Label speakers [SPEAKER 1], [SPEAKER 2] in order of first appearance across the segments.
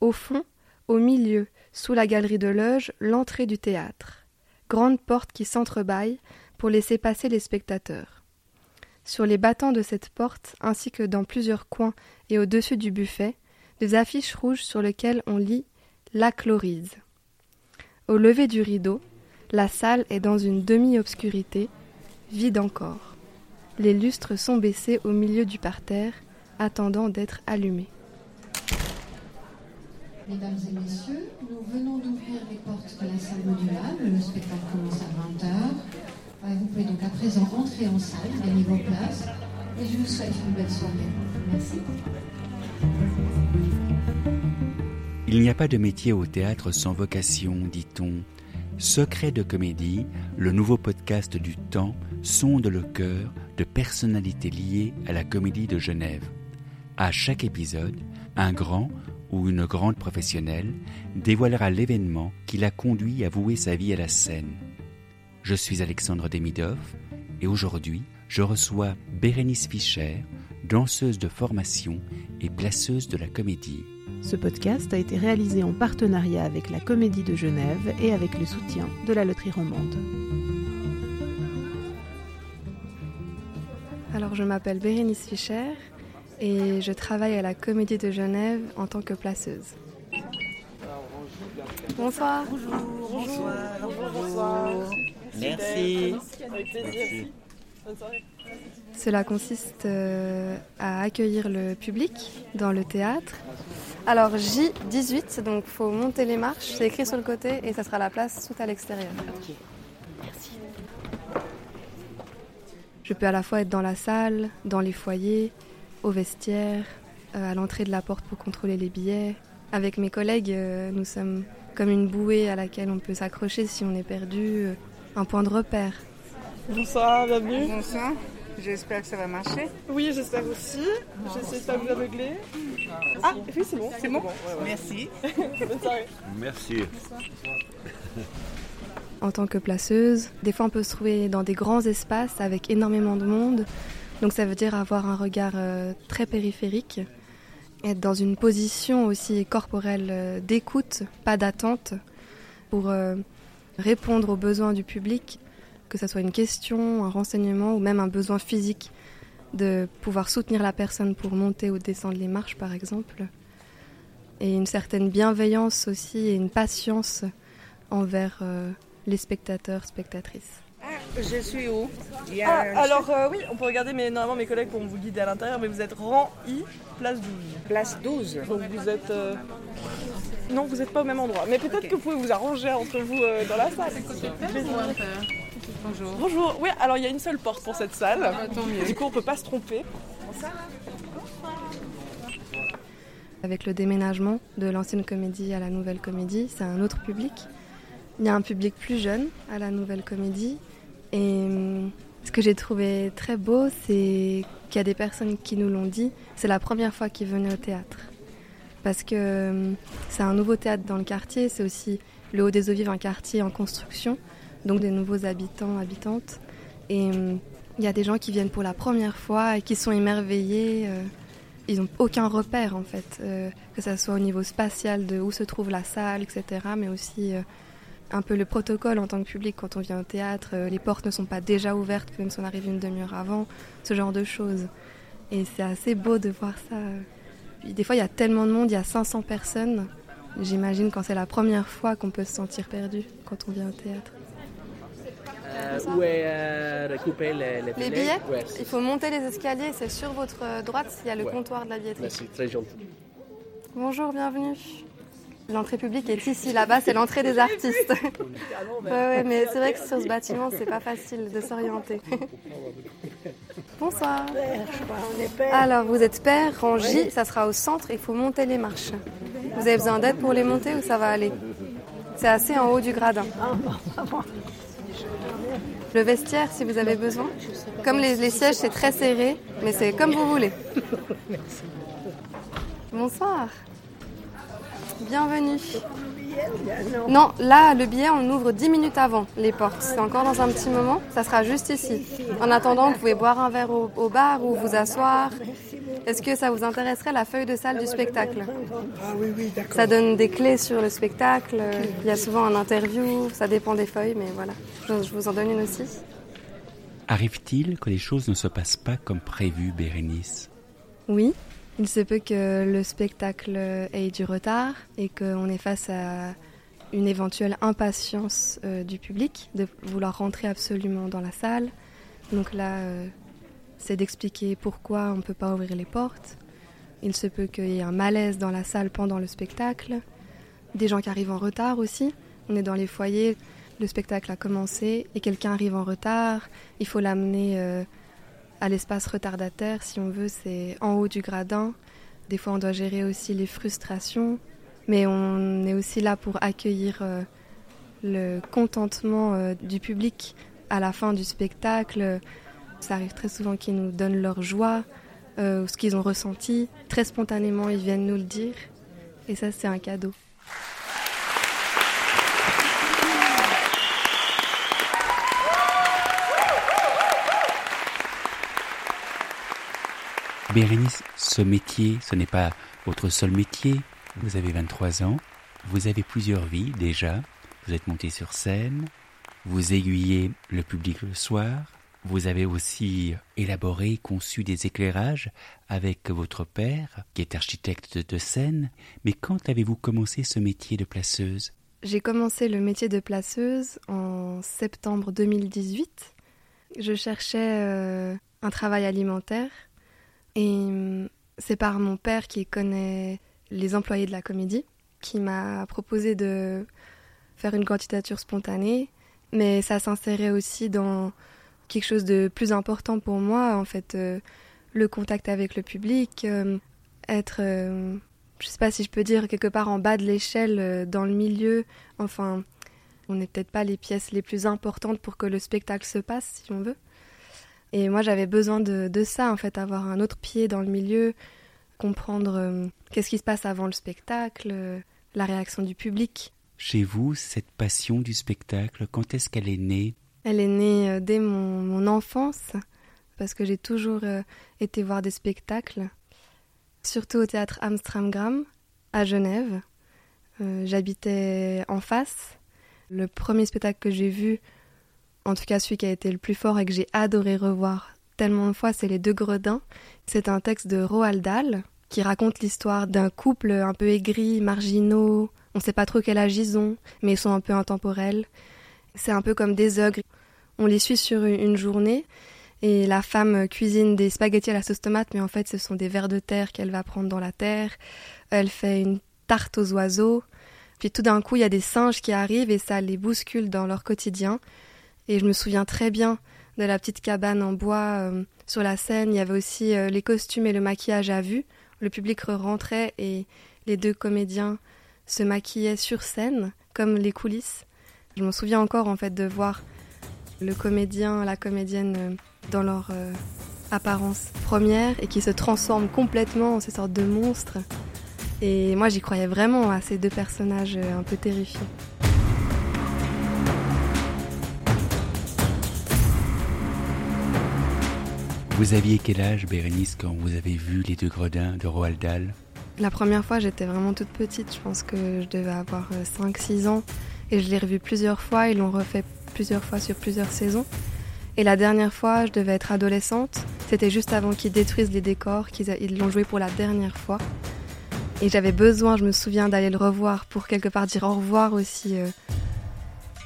[SPEAKER 1] Au fond, au milieu, sous la galerie de loge, l'entrée du théâtre. Grande porte qui s'entrebâille pour laisser passer les spectateurs. Sur les battants de cette porte, ainsi que dans plusieurs coins et au-dessus du buffet, des affiches rouges sur lesquelles on lit La Chlorise. Au lever du rideau, la salle est dans une demi-obscurité, vide encore. Les lustres sont baissés au milieu du parterre, attendant d'être allumés.
[SPEAKER 2] Mesdames et messieurs, nous venons d'ouvrir les portes de la salle modulable. Le spectacle commence à 20h. Euh, vous pouvez donc à présent entrer en salle, gagner vos places. Et je vous souhaite une belle soirée. Merci.
[SPEAKER 3] Il n'y a pas de métier au théâtre sans vocation, dit-on. Secret de comédie, le nouveau podcast du temps sonde le cœur de personnalités liées à la comédie de Genève. À chaque épisode, un grand ou une grande professionnelle dévoilera l'événement qui l'a conduit à vouer sa vie à la scène. Je suis Alexandre Demidov et aujourd'hui, je reçois Bérénice Fischer, danseuse de formation et placeuse de la comédie.
[SPEAKER 4] Ce podcast a été réalisé en partenariat avec la Comédie de Genève et avec le soutien de la Loterie Romande.
[SPEAKER 1] Alors je m'appelle Bérénice Fischer et je travaille à la Comédie de Genève en tant que placeuse. Bonsoir.
[SPEAKER 5] Bonjour. Bonsoir. Bonsoir. Merci.
[SPEAKER 1] Merci. Cela consiste euh, à accueillir le public dans le théâtre. Alors J18, donc faut monter les marches, c'est écrit sur le côté et ça sera la place tout à l'extérieur. Merci. Je peux à la fois être dans la salle, dans les foyers, au vestiaire, euh, à l'entrée de la porte pour contrôler les billets. Avec mes collègues, euh, nous sommes comme une bouée à laquelle on peut s'accrocher si on est perdu, un point de repère.
[SPEAKER 5] Bonsoir, bienvenue.
[SPEAKER 6] Bonsoir. J'espère que ça va marcher.
[SPEAKER 5] Oui, j'espère aussi. J'essaie de pas vous aveugler. Ah, oui, c'est bon.
[SPEAKER 6] C'est bon, Merci.
[SPEAKER 5] Bonne soirée.
[SPEAKER 7] Merci.
[SPEAKER 1] En tant que placeuse, des fois on peut se trouver dans des grands espaces avec énormément de monde. Donc ça veut dire avoir un regard euh, très périphérique, être dans une position aussi corporelle euh, d'écoute, pas d'attente, pour euh, répondre aux besoins du public que ce soit une question, un renseignement ou même un besoin physique de pouvoir soutenir la personne pour monter ou descendre les marches par exemple. Et une certaine bienveillance aussi et une patience envers les spectateurs, spectatrices.
[SPEAKER 6] Je suis où?
[SPEAKER 5] Ah, Alors euh, oui, on peut regarder, mais normalement mes collègues pourront vous guider à l'intérieur, mais vous êtes rang I, place 12.
[SPEAKER 6] Place 12
[SPEAKER 5] Donc vous êtes... Euh, non, vous n'êtes pas au même endroit. Mais peut-être que vous pouvez vous arranger entre vous dans la salle.
[SPEAKER 6] Bonjour.
[SPEAKER 5] Bonjour. Oui, alors il y a une seule porte pour cette salle.
[SPEAKER 6] Ah,
[SPEAKER 5] du coup, on peut pas se tromper.
[SPEAKER 1] Avec le déménagement de l'ancienne comédie à la nouvelle comédie, c'est un autre public. Il y a un public plus jeune à la nouvelle comédie. Et hum, ce que j'ai trouvé très beau, c'est qu'il y a des personnes qui nous l'ont dit. C'est la première fois qu'ils venaient au théâtre. Parce que hum, c'est un nouveau théâtre dans le quartier. C'est aussi le Haut des Eaux Vives, un quartier en construction donc des nouveaux habitants, habitantes. Et hum, il y a des gens qui viennent pour la première fois et qui sont émerveillés. Euh, ils n'ont aucun repère en fait, euh, que ce soit au niveau spatial de où se trouve la salle, etc. Mais aussi euh, un peu le protocole en tant que public quand on vient au théâtre. les portes ne sont pas déjà ouvertes, même si on arrive une demi-heure avant, ce genre de choses. Et c'est assez beau de voir ça. des fois, il y a tellement de monde, il y a 500 personnes. J'imagine quand c'est la première fois qu'on peut se sentir perdu quand on vient au théâtre.
[SPEAKER 8] Euh, où est euh, récupérer les, les,
[SPEAKER 1] les billets? Il faut monter les escaliers, c'est sur votre droite, il y a le comptoir de la billetterie.
[SPEAKER 8] Merci, très gentil.
[SPEAKER 1] Bonjour, bienvenue. L'entrée publique est ici, là-bas, c'est l'entrée des artistes. ouais, ouais, mais c'est vrai que sur ce bâtiment, c'est pas facile de s'orienter. Bonsoir. Alors, vous êtes père, Rangy, ça sera au centre, il faut monter les marches. Vous avez besoin d'aide pour les monter ou ça va aller? C'est assez en haut du gradin. Le vestiaire, si vous avez besoin. Comme les, sièges, c'est très serré, mais c'est comme vous voulez. Bonsoir. Bienvenue. Non, là, le billet, on ouvre 10 minutes avant les portes. C'est encore dans un petit moment. Ça sera juste ici. En attendant, vous pouvez boire un verre au, bar ou vous asseoir. Est-ce que ça vous intéresserait la feuille de salle du spectacle?
[SPEAKER 7] Ah oui, oui, d'accord.
[SPEAKER 1] Ça donne des clés sur le spectacle. Il y a souvent un interview, ça dépend des feuilles, mais voilà. Je je vous en donne une aussi.
[SPEAKER 3] Arrive-t-il que les choses ne se passent pas comme prévu, Bérénice?
[SPEAKER 1] Oui, il se peut que le spectacle ait du retard et qu'on est face à une éventuelle impatience euh, du public de vouloir rentrer absolument dans la salle. Donc là, euh, c'est d'expliquer pourquoi on ne peut pas ouvrir les portes. Il se peut qu'il y ait un malaise dans la salle pendant le spectacle. Des gens qui arrivent en retard aussi. On est dans les foyers, le spectacle a commencé et quelqu'un arrive en retard. Il faut l'amener euh, à l'espace retardataire, si on veut, c'est en haut du gradin. Des fois, on doit gérer aussi les frustrations. Mais on est aussi là pour accueillir euh, le contentement euh, du public à la fin du spectacle. Ça arrive très souvent qu'ils nous donnent leur joie, euh, ou ce qu'ils ont ressenti. Très spontanément, ils viennent nous le dire. Et ça, c'est un cadeau.
[SPEAKER 3] Bérénice, ce métier, ce n'est pas votre seul métier. Vous avez 23 ans, vous avez plusieurs vies déjà. Vous êtes monté sur scène, vous aiguillez le public le soir, vous avez aussi élaboré, conçu des éclairages avec votre père, qui est architecte de scène. Mais quand avez-vous commencé ce métier de placeuse?
[SPEAKER 1] J'ai commencé le métier de placeuse en septembre 2018. Je cherchais euh, un travail alimentaire et hum, c'est par mon père qui connaît les employés de la comédie qui m'a proposé de faire une candidature spontanée, mais ça s'insérait aussi dans quelque chose de plus important pour moi, en fait, euh, le contact avec le public, euh, être, euh, je sais pas si je peux dire, quelque part en bas de l'échelle, euh, dans le milieu, enfin, on n'est peut-être pas les pièces les plus importantes pour que le spectacle se passe, si on veut. Et moi, j'avais besoin de, de ça, en fait, avoir un autre pied dans le milieu, comprendre euh, qu'est-ce qui se passe avant le spectacle, euh, la réaction du public.
[SPEAKER 3] Chez vous, cette passion du spectacle, quand est-ce qu'elle est née?
[SPEAKER 1] Elle est née euh, dès mon, mon enfance, parce que j'ai toujours été voir des spectacles, surtout au théâtre Amstramgram à Genève. J'habitais en face. Le premier spectacle que j'ai vu, en tout cas celui qui a été le plus fort et que j'ai adoré revoir tellement de fois, c'est Les Deux Gredins. C'est un texte de Roald Dahl qui raconte l'histoire d'un couple un peu aigri, marginaux. On ne sait pas trop quel âge ils ont, mais ils sont un peu intemporels. C'est un peu comme des ogres. On les suit sur une journée et la femme cuisine des spaghettis à la sauce tomate, mais en fait ce sont des vers de terre qu'elle va prendre dans la terre. Elle fait une tarte aux oiseaux. Puis tout d'un coup, il y a des singes qui arrivent et ça les bouscule dans leur quotidien. Et je me souviens très bien de la petite cabane en bois euh, sur la scène. Il y avait aussi euh, les costumes et le maquillage à vue. Le public rentrait et les deux comédiens se maquillaient sur scène, comme les coulisses. Je me souviens encore en fait de voir le comédien, la comédienne euh, dans leur apparence première et qui se transforment complètement en ces sortes de monstres. Et moi j'y croyais vraiment à ces deux personnages un peu terrifiants.
[SPEAKER 3] Vous aviez quel âge, Bérénice, quand vous avez vu Les Deux Gredins de Roald Dahl?
[SPEAKER 1] La première fois j'étais vraiment toute petite, je pense que je devais avoir 5-6 ans et je l'ai revu plusieurs fois, ils l'ont refait plusieurs fois sur plusieurs saisons. Et la dernière fois, je devais être adolescente. C'était juste avant qu'ils détruisent les décors, qu'ils l'ont joué pour la dernière fois. Et j'avais besoin, je me souviens, d'aller le revoir pour quelque part dire au revoir aussi euh,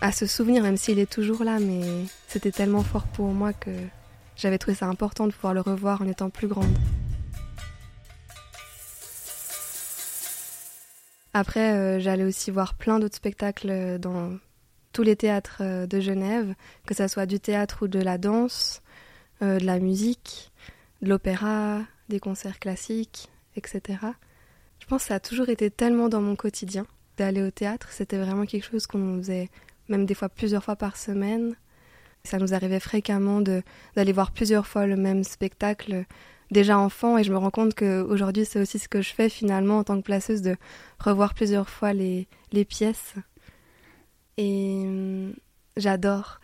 [SPEAKER 1] à ce souvenir, même s'il est toujours là. Mais c'était tellement fort pour moi que j'avais trouvé ça important de pouvoir le revoir en étant plus grande. Après, euh, j'allais aussi voir plein d'autres spectacles euh, dans tous les théâtres euh, de Genève, que ça soit du théâtre ou de la danse, de la musique, de l'opéra, des concerts classiques, etc. Je pense que ça a toujours été tellement dans mon quotidien d'aller au théâtre. C'était vraiment quelque chose qu'on faisait même des fois plusieurs fois par semaine. Ça nous arrivait fréquemment d'aller voir plusieurs fois le même spectacle déjà enfant et je me rends compte qu'aujourd'hui c'est aussi ce que je fais finalement en tant que placeuse de revoir plusieurs fois les, les pièces. Et hum, j'adore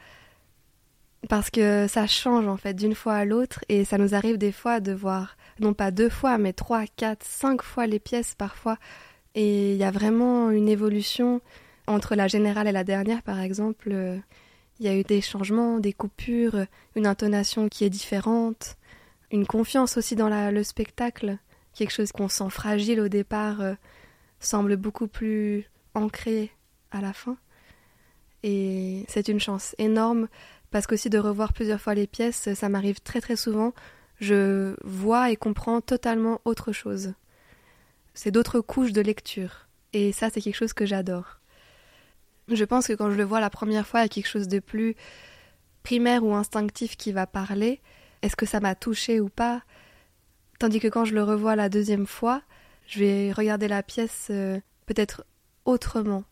[SPEAKER 1] parce que ça change en fait d'une fois à l'autre et ça nous arrive des fois de voir non pas deux fois mais trois, quatre, cinq fois les pièces parfois et il y a vraiment une évolution entre la générale et la dernière par exemple. Il y a eu des changements, des coupures, une intonation qui est différente, une confiance aussi dans le spectacle, quelque chose qu'on sent fragile au départ euh, semble beaucoup plus ancré à la fin. Et c'est une chance énorme parce qu'aussi de revoir plusieurs fois les pièces, ça m'arrive très très souvent. Je vois et comprends totalement autre chose. C'est d'autres couches de lecture. Et ça, c'est quelque chose que j'adore. Je pense que quand je le vois la première fois, a quelque chose de plus primaire ou instinctif qui va parler. Est-ce que ça m'a touché ou pas? Tandis que quand je le revois la deuxième fois, je vais regarder la pièce euh, peut-être autrement.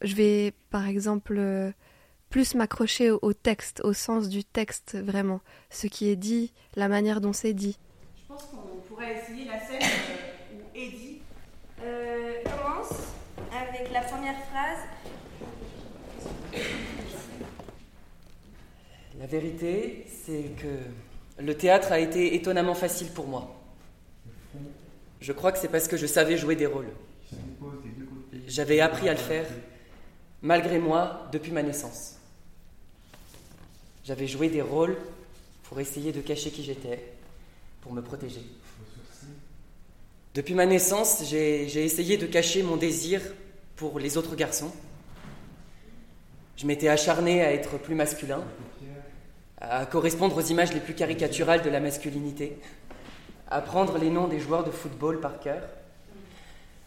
[SPEAKER 1] Je vais, par exemple, euh, plus m'accrocher au, au texte, au sens du texte, vraiment. Ce qui est dit, la manière dont c'est dit.
[SPEAKER 5] Je pense qu'on pourrait essayer la scène euh, où Eddie.
[SPEAKER 7] Euh, commence avec la première phrase.
[SPEAKER 9] La vérité, c'est que le théâtre a été étonnamment facile pour moi. Je crois que c'est parce que je savais jouer des rôles. J'avais appris à le faire, malgré moi, depuis ma naissance. J'avais joué des rôles pour essayer de cacher qui j'étais, pour me protéger. Depuis ma naissance, j'ai essayé de cacher mon désir pour les autres garçons. Je m'étais acharné à être plus masculin, à correspondre aux images les plus caricaturales de la masculinité, à prendre les noms des joueurs de football par cœur,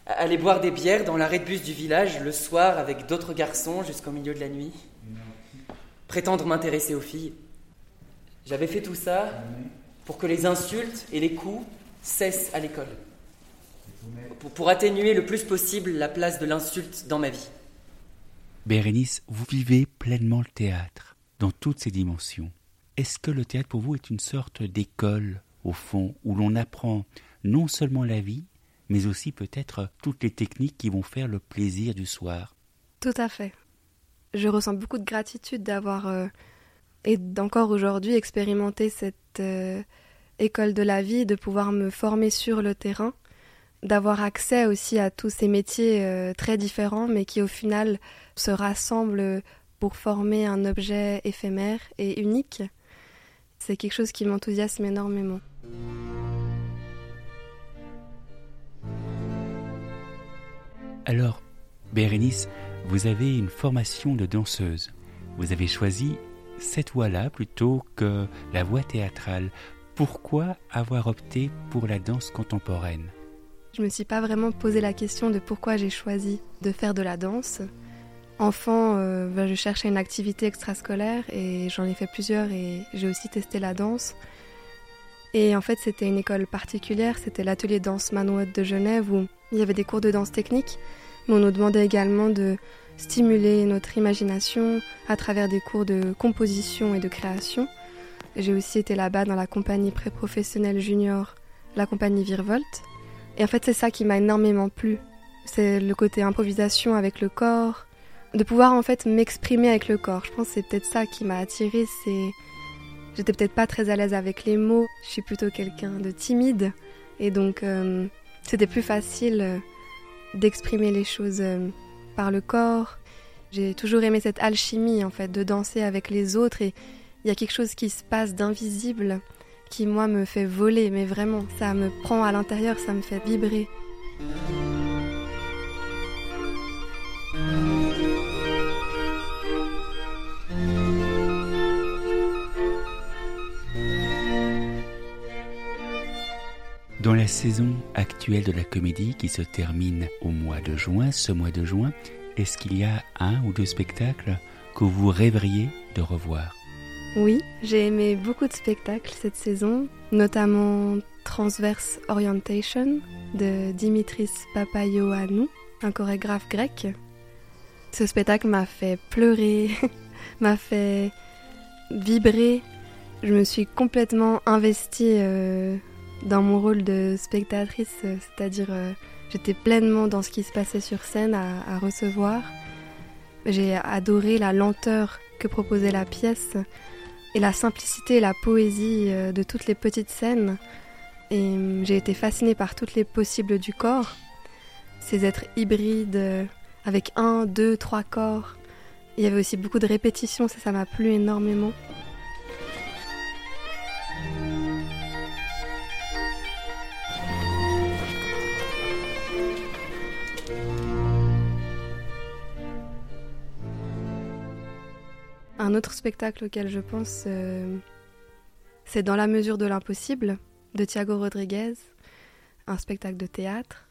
[SPEAKER 9] à aller boire des bières dans l'arrêt de bus du village le soir avec d'autres garçons jusqu'au milieu de la nuit, prétendre m'intéresser aux filles. J'avais fait tout ça pour que les insultes et les coups cessent à l'école, pour, atténuer le plus possible la place de l'insulte dans ma vie.
[SPEAKER 3] Bérénice, vous vivez pleinement le théâtre, dans toutes ses dimensions. Est-ce que le théâtre pour vous est une sorte d'école, au fond, où l'on apprend non seulement la vie, mais aussi peut-être toutes les techniques qui vont faire le plaisir du soir?
[SPEAKER 1] Tout à fait. Je ressens beaucoup de gratitude d'avoir, euh, et d'encore aujourd'hui, expérimenté cette euh, école de la vie, de pouvoir me former sur le terrain, d'avoir accès aussi à tous ces métiers euh, très différents, mais qui au final se rassemblent pour former un objet éphémère et unique. C'est quelque chose qui m'enthousiasme énormément.
[SPEAKER 3] Alors, Bérénice, vous avez une formation de danseuse. Vous avez choisi cette voie-là plutôt que la voie théâtrale. Pourquoi avoir opté pour la danse contemporaine?
[SPEAKER 1] Je me suis pas vraiment posé la question de pourquoi j'ai choisi de faire de la danse. Enfant, euh, ben, je cherchais une activité extrascolaire et j'en ai fait plusieurs et j'ai aussi testé la danse. Et en fait, c'était une école particulière, c'était l'atelier danse Manouette de Genève où il y avait des cours de danse technique, mais on nous demandait également de stimuler notre imagination à travers des cours de composition et de création. J'ai aussi été là-bas dans la compagnie pré-professionnelle junior, la compagnie Virvolt. Et en fait, c'est ça qui m'a énormément plu. C'est le côté improvisation avec le corps, de pouvoir en fait m'exprimer avec le corps. Je pense que c'est peut-être ça qui m'a attirée. C'est, j'étais peut-être pas très à l'aise avec les mots. Je suis plutôt quelqu'un de timide, et donc euh, c'était plus facile euh, d'exprimer les choses euh, par le corps. J'ai toujours aimé cette alchimie en fait de danser avec les autres et il y a quelque chose qui se passe d'invisible qui moi me fait voler mais vraiment ça me prend à l'intérieur, ça me fait vibrer.
[SPEAKER 3] Dans la saison actuelle de la comédie qui se termine au mois de juin, ce mois de juin, est-ce qu'il y a un ou deux spectacles que vous rêveriez de revoir?
[SPEAKER 1] Oui, j'ai aimé beaucoup de spectacles cette saison, notamment Transverse Orientation de Dimitris Papayoannou, un chorégraphe grec. Ce spectacle m'a fait pleurer, m'a fait vibrer. Je me suis complètement investie euh, dans mon rôle de spectatrice, euh, c'est-à-dire euh, j'étais pleinement dans ce qui se passait sur scène à, recevoir. J'ai adoré la lenteur que proposait la pièce, et la simplicité et la poésie euh, de toutes les petites scènes. Et j'ai été fascinée par toutes les possibles du corps, ces êtres hybrides avec un, deux, trois corps. Il y avait aussi beaucoup de répétitions, ça m'a plu énormément. Un autre spectacle auquel je pense, euh, c'est Dans la mesure de l'impossible de Thiago Rodriguez, un spectacle de théâtre.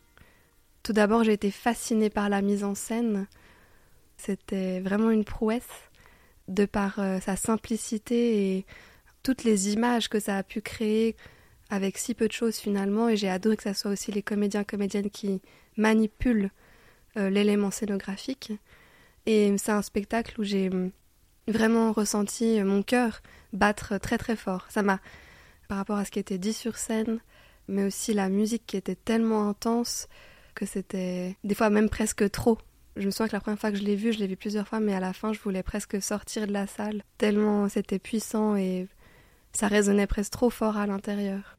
[SPEAKER 1] Tout d'abord, j'ai été fascinée par la mise en scène. C'était vraiment une prouesse de par euh, sa simplicité et toutes les images que ça a pu créer avec si peu de choses finalement. Et j'ai adoré que ce soit aussi les comédiens comédiennes qui manipulent euh, l'élément scénographique. Et c'est un spectacle où j'ai vraiment ressenti mon cœur battre très très fort. Ça m'a, par rapport à ce qui était dit sur scène, mais aussi la musique qui était tellement intense que c'était des fois même presque trop. Je me souviens que la première fois que je l'ai vu, je l'ai vu plusieurs fois, mais à la fin, je voulais presque sortir de la salle, tellement c'était puissant et ça résonnait presque trop fort à l'intérieur.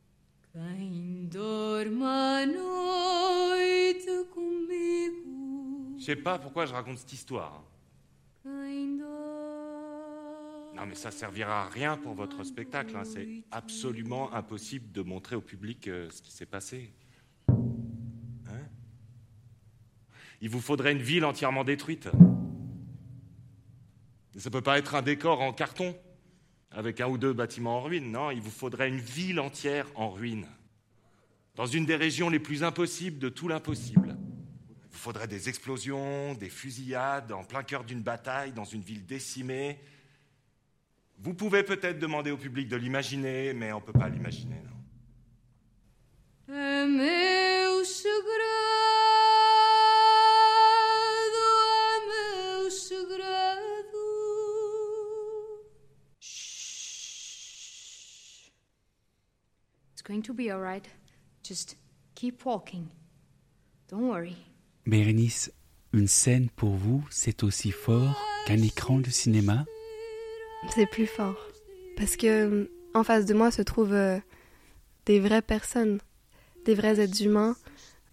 [SPEAKER 10] Je sais pas pourquoi je raconte cette histoire. Non, mais ça servira à rien pour votre spectacle. Hein. C'est absolument impossible de montrer au public euh, ce qui s'est passé. Hein? Il vous faudrait une ville entièrement détruite. Ça peut pas être un décor en carton avec un ou deux bâtiments en ruine. Non, il vous faudrait une ville entière en ruine. Dans une des régions les plus impossibles de tout l'impossible. Il vous faudrait des explosions, des fusillades en plein cœur d'une bataille, dans une ville décimée, vous pouvez peut-être demander au public de l'imaginer, mais on ne peut pas l'imaginer, non.
[SPEAKER 11] It's going to be all right. Just keep walking. Don't worry.
[SPEAKER 3] Bérénice, une scène pour vous, c'est aussi fort qu'un écran de cinéma
[SPEAKER 1] c'est plus fort. Parce que en face de moi se trouvent euh, des vraies personnes, des vrais êtres humains.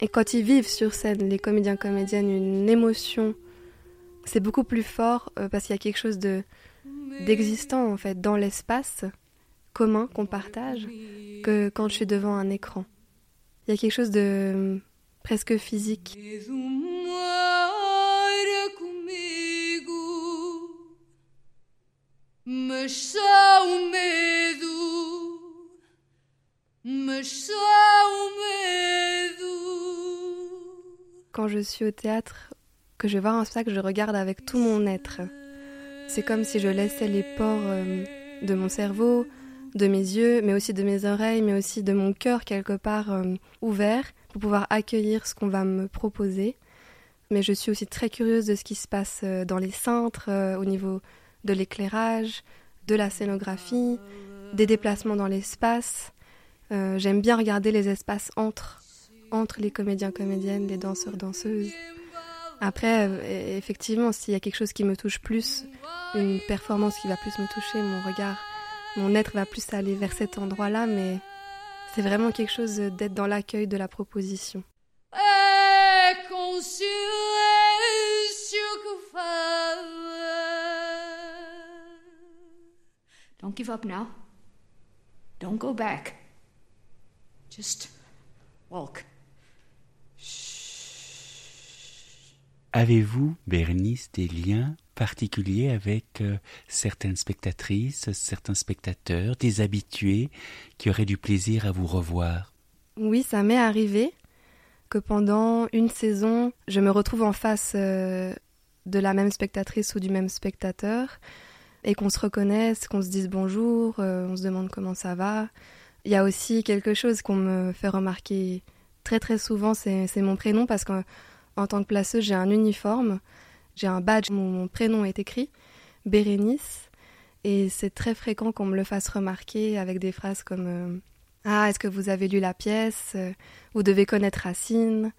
[SPEAKER 1] Et quand ils vivent sur scène, les comédiens comédiennes, une émotion, c'est beaucoup plus fort euh, parce qu'il y a quelque chose de d'existant en fait dans l'espace commun qu'on partage que quand je suis devant un écran. Il y a quelque chose de presque physique. Quand je suis au théâtre, que je vois un spectacle, je regarde avec tout mon être. C'est comme si je laissais les pores euh, de mon cerveau, de mes yeux, mais aussi de mes oreilles, mais aussi de mon cœur quelque part euh, ouvert pour pouvoir accueillir ce qu'on va me proposer. Mais je suis aussi très curieuse de ce qui se passe euh, dans les cintres, au niveau de l'éclairage, de la scénographie, des déplacements dans l'espace. Euh, j'aime bien regarder les espaces entre, entre les comédiens, comédiennes, les danseurs, danseuses. Après, euh, effectivement, s'il y a quelque chose qui me touche plus, une performance qui va plus me toucher, mon regard, mon être va plus aller vers cet endroit-là, mais c'est vraiment quelque chose d'être dans l'accueil de la proposition.
[SPEAKER 11] Don't give up now. Don't go back. Just walk.
[SPEAKER 3] Avez-vous, Bernice, des liens particuliers avec euh, certaines spectatrices, certains spectateurs, des habitués qui auraient du plaisir à vous revoir?
[SPEAKER 1] Oui, ça m'est arrivé que pendant une saison, je me retrouve en face euh, de la même spectatrice ou du même spectateur et qu'on se reconnaisse, qu'on se dise bonjour, euh, on se demande comment ça va. Il y a aussi quelque chose qu'on me fait remarquer très très souvent, c'est mon prénom parce qu'en tant que placeuse, j'ai un uniforme, j'ai un badge où mon prénom est écrit, Bérénice, et c'est très fréquent qu'on me le fasse remarquer avec des phrases comme euh, Ah, est-ce que vous avez lu la pièce? Vous devez connaître Racine.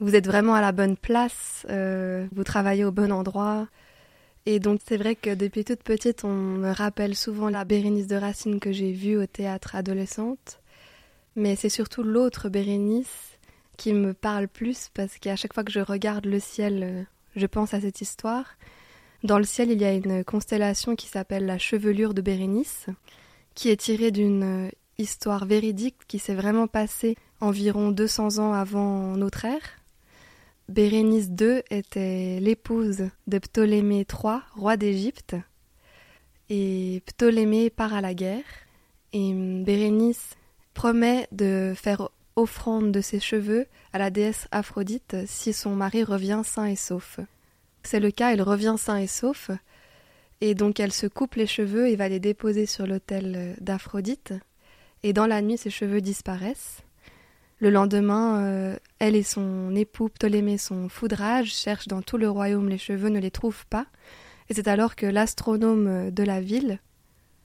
[SPEAKER 1] Vous êtes vraiment à la bonne place Vous travaillez au bon endroit Et donc c'est vrai que depuis toute petite, on me rappelle souvent la Bérénice de Racine que j'ai vue au théâtre adolescente. Mais c'est surtout l'autre Bérénice qui me parle plus parce qu'à chaque fois que je regarde le ciel, euh, je pense à cette histoire. Dans le ciel, il y a une constellation qui s'appelle la chevelure de Bérénice, qui est tirée d'une euh, histoire véridique qui s'est vraiment passée environ 200 ans avant notre ère. Bérénice II était l'épouse de Ptolémée III, roi d'Égypte. Et Ptolémée part à la guerre. Et Bérénice promet de faire offrande de ses cheveux à la déesse Aphrodite si son mari revient sain et sauf. C'est le cas, elle revient sain et sauf. Et donc elle se coupe les cheveux et va les déposer sur l'autel d'Aphrodite. Et dans la nuit, ses cheveux disparaissent. Le lendemain, euh, elle et son époux Ptolémée sont foudrage, cherchent dans tout le royaume les cheveux, ne les trouvent pas. Et c'est alors que l'astronome de la ville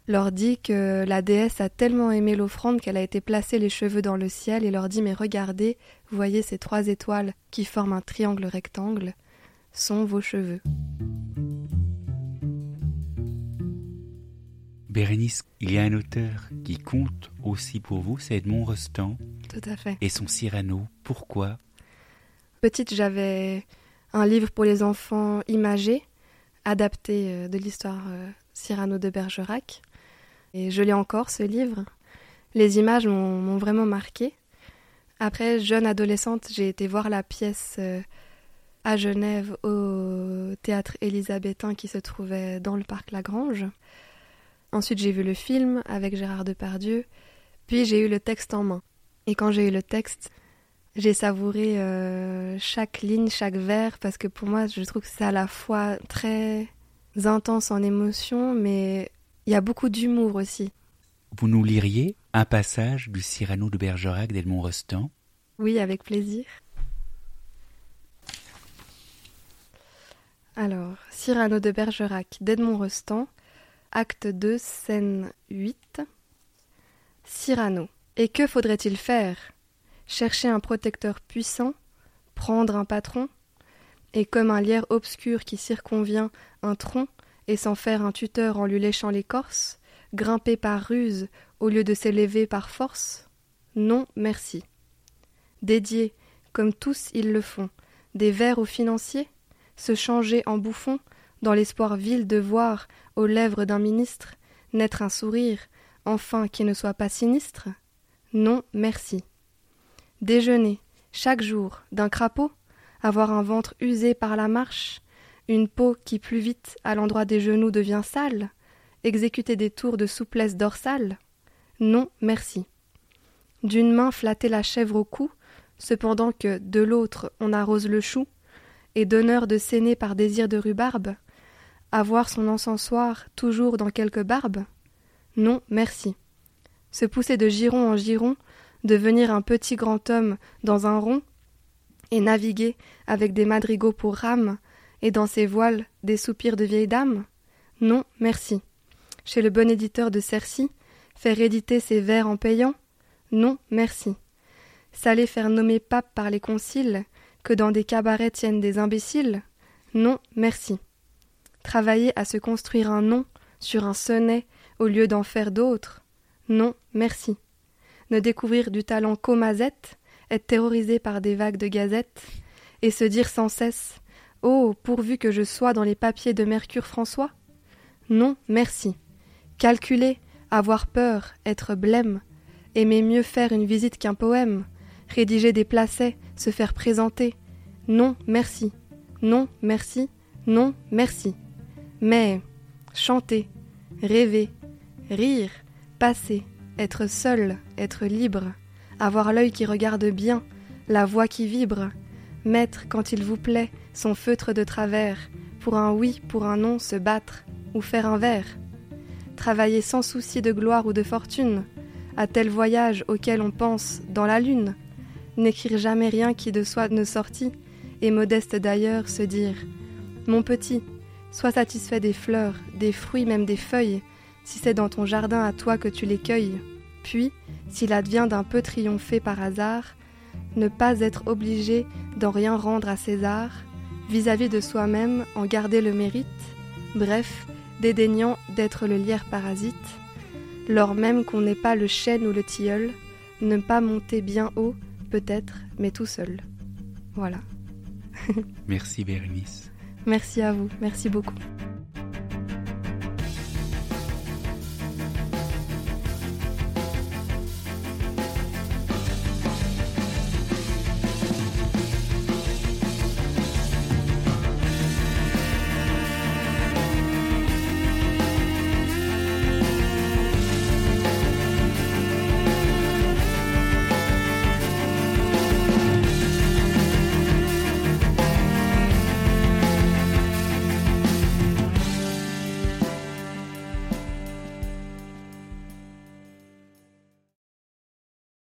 [SPEAKER 1] leur dit que la déesse a tellement aimé l'offrande qu'elle a été placer les cheveux dans le ciel et leur dit Mais regardez, voyez ces trois étoiles qui forment un triangle rectangle, sont vos cheveux.
[SPEAKER 3] Bérénice, il y a un auteur qui compte aussi pour vous, c'est Edmond Rostand.
[SPEAKER 1] Tout à fait.
[SPEAKER 3] Et son Cyrano. Pourquoi?
[SPEAKER 1] Petite, j'avais un livre pour les enfants imagé, adapté euh, de l'histoire euh, Cyrano de Bergerac. Et je l'ai encore, ce livre. Les images m'ont vraiment marqué. Après, jeune adolescente, j'ai été voir la pièce euh, à Genève au théâtre élisabétain qui se trouvait dans le parc Lagrange. Ensuite, j'ai vu le film avec Gérard Depardieu, puis j'ai eu le texte en main. Et quand j'ai eu le texte, j'ai savouré euh, chaque ligne, chaque vers, parce que pour moi, je trouve que c'est à la fois très intense en émotion, mais il y a beaucoup d'humour aussi.
[SPEAKER 3] Vous nous liriez un passage du Cyrano de Bergerac d'Edmond Rostand?
[SPEAKER 1] Oui, avec plaisir. Alors, Cyrano de Bergerac d'Edmond Rostand, Acte 2, scène 8. Cyrano. Et que faudrait-il faire? Chercher un protecteur puissant Prendre un patron? Et comme un lierre obscur qui circonvient un tronc et s'en faire un tuteur en lui léchant l'écorce Grimper par ruse au lieu de s'élever par force? Non, merci. Dédier, comme tous ils le font, des vers aux financiers Se changer en bouffon dans l'espoir vil de voir aux lèvres d'un ministre naître un sourire, enfin qui ne soit pas sinistre? Non, merci. Déjeuner, chaque jour, d'un crapaud, avoir un ventre usé par la marche, une peau qui plus vite à l'endroit des genoux devient sale, exécuter des tours de souplesse dorsale? Non, merci. D'une main flatter la chèvre au cou, cependant que de l'autre on arrose le chou, et d'honneur de saigner par désir de rhubarbe, avoir son encensoir toujours dans quelque barbe Non, merci. Se pousser de giron en giron, devenir un petit grand homme dans un rond, et naviguer avec des madrigaux pour rames, et dans ses voiles des soupirs de vieille dame Non, merci. Chez le bon éditeur de Cercy, faire éditer ses vers en payant Non, merci. S'aller faire nommer pape par les conciles, que dans des cabarets tiennent des imbéciles Non, merci travailler à se construire un nom sur un sonnet au lieu d'en faire d'autres. Non, merci. Ne découvrir du talent qu'au mazette, être terrorisé par des vagues de gazettes, et se dire sans cesse Oh, pourvu que je sois dans les papiers de Mercure François Non, merci. Calculer, avoir peur, être blême, aimer mieux faire une visite qu'un poème, rédiger des placets, se faire présenter. Non, merci. Non, merci. Non, merci. Mais chanter, rêver, rire, passer, être seul, être libre, avoir l'œil qui regarde bien, la voix qui vibre, mettre, quand il vous plaît, son feutre de travers, pour un oui, pour un non, se battre, ou faire un vers, travailler sans souci de gloire ou de fortune, à tel voyage auquel on pense dans la lune, n'écrire jamais rien qui de soi ne sortit, et modeste d'ailleurs se dire Mon petit, Sois satisfait des fleurs, des fruits, même des feuilles, si c'est dans ton jardin à toi que tu les cueilles. Puis, s'il advient d'un peu triompher par hasard, ne pas être obligé d'en rien rendre à César, vis-à-vis de soi-même en garder le mérite, bref, dédaignant d'être le lierre parasite, lors même qu'on n'est pas le chêne ou le tilleul, ne pas monter bien haut, peut-être, mais tout seul. Voilà.
[SPEAKER 3] Merci Bérénice.
[SPEAKER 1] Merci à vous, merci beaucoup.